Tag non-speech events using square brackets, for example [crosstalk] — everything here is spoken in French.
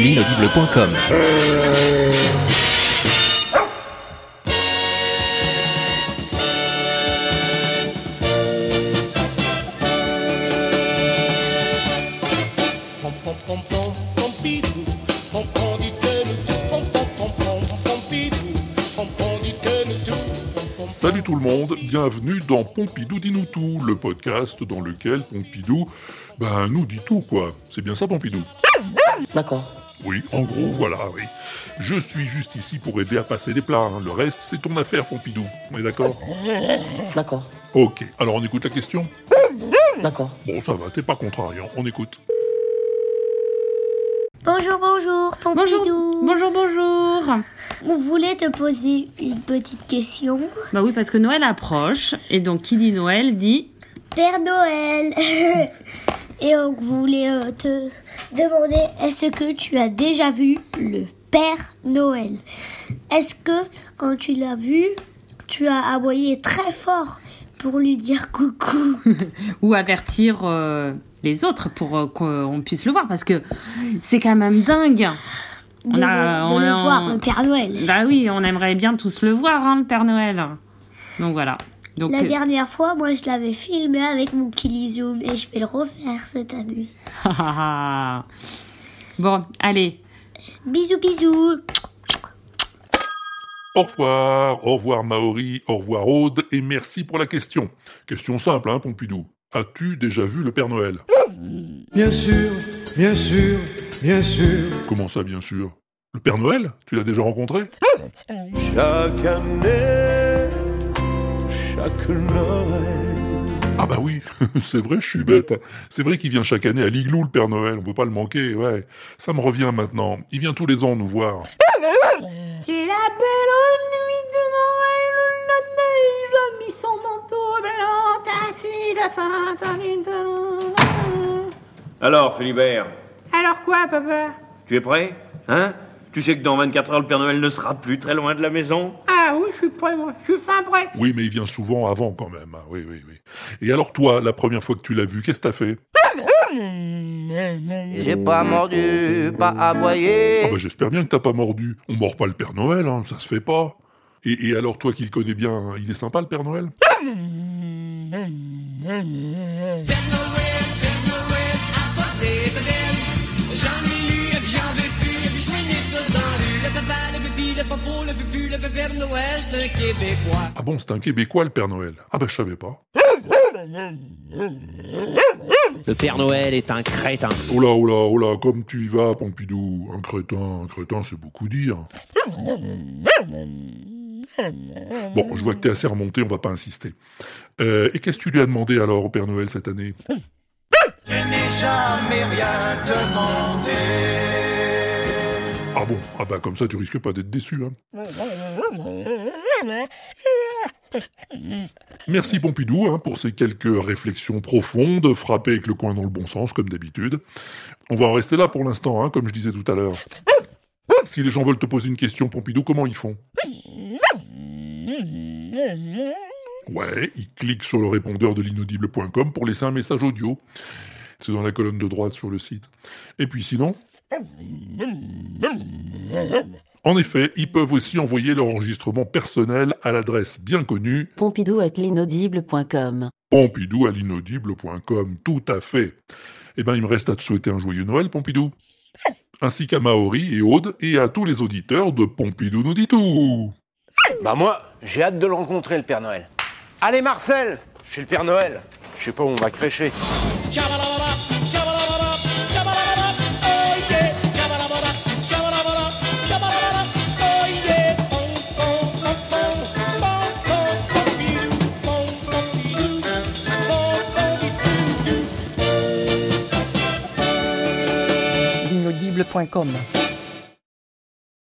L'inaudible.com Pom pom pom pom pom pom Salut tout le monde, bienvenue dans Pompidou dit nous tout, le podcast dans lequel Pompidou, ben, nous dit tout quoi. C'est bien ça Pompidou? D'accord. Oui, en gros, voilà, oui. Je suis juste ici pour aider à passer les plats, hein. le reste c'est ton affaire Pompidou, on est d'accord? D'accord. Ok, alors on écoute la question? D'accord. Bon ça va, t'es pas contrariant, on écoute. Bonjour, bonjour, Bonjour, Pompidou. bonjour, bonjour. On voulait te poser une petite question. Bah oui, parce que Noël approche, et donc qui dit Noël dit Père Noël. [laughs] Et on voulait euh, te demander, est-ce que tu as déjà vu le Père Noël? Est-ce que quand tu l'as vu, tu as aboyé très fort pour lui dire coucou [laughs] ou avertir euh, les autres pour euh, qu'on puisse le voir, parce que c'est quand même dingue. de, On le- a- de on le a- voir, on- le Père Noël Bah oui, on aimerait bien tous le voir, hein, le Père Noël. Donc voilà. Donc, La euh, dernière fois, moi, je l'avais filmé avec mon Kilizoom et je vais le refaire cette année. [laughs] bon, allez. Bisous, bisous. Au revoir, au revoir Maori, au revoir Aude, et merci pour la question. Question simple, hein Pompidou. As-tu déjà vu le Père Noël? Bien sûr, bien sûr, bien sûr. Comment ça bien sûr? Le Père Noël Tu l'as déjà rencontré? Chaque année, chaque Noël. Ah bah oui, [laughs] c'est vrai, je suis bête. C'est vrai qu'il vient chaque année à l'igloo, le Père Noël, on peut pas le manquer, ouais. Ça me revient maintenant. Il vient tous les ans nous voir. C'est la belle nuit de Noël, la neige a mis son manteau blanc, taxi de fin, Alors, Philibert, Alors quoi, papa? Tu es prêt? Hein? Tu sais que dans 24 heures, le Père Noël ne sera plus très loin de la maison? Ah oui, je suis prêt, moi. Je suis fin prêt. Oui, mais il vient souvent avant quand même. hein. Oui, oui, oui. Et alors toi, la première fois que tu l'as vu, qu'est-ce que t'as fait? [laughs] J'ai pas mordu, pas aboyé. Ah bah j'espère bien que t'as pas mordu. On mord pas le Père Noël, hein, ça se fait pas. Et, et alors toi qui le connais bien, hein, il est sympa le Père Noël? Ah bon, c'est un Québécois le Père Noël? Ah bah je savais pas. Le Père Noël est un crétin. Oh là, oh là, oh là, comme tu y vas, Pompidou. Un crétin, un crétin, c'est beaucoup dire. Bon, je vois que t'es assez remonté, on va pas insister. Euh, et qu'est-ce que tu lui as demandé alors au Père Noël cette année? Je n'ai jamais rien demandé. Ah bon? Ah bah comme ça tu risques pas d'être déçu, hein. [laughs] Merci Pompidou hein, pour ces quelques réflexions profondes, frappées avec le coin dans le bon sens comme d'habitude. On va en rester là pour l'instant, hein, comme je disais tout à l'heure. Si les gens veulent te poser une question, Pompidou, comment ils font? Ouais, ils cliquent sur le répondeur de l'inaudible.com pour laisser un message audio. C'est dans la colonne de droite sur le site. Et puis sinon, en effet, ils peuvent aussi envoyer leur enregistrement personnel à l'adresse bien connue Pompidou at l'inaudible.com. pompidou à l'inaudible.com. Tout à fait. Eh bien, il me reste à te souhaiter un joyeux Noël, Pompidou. Ainsi qu'à Maori et Aude et à tous les auditeurs de Pompidou nous dit tout. Bah moi, j'ai hâte de le rencontrer, le Père Noël. Allez Marcel, je suis le Père Noël. Je sais pas où on va crécher. Pom, pompidou. L'inaudible.com.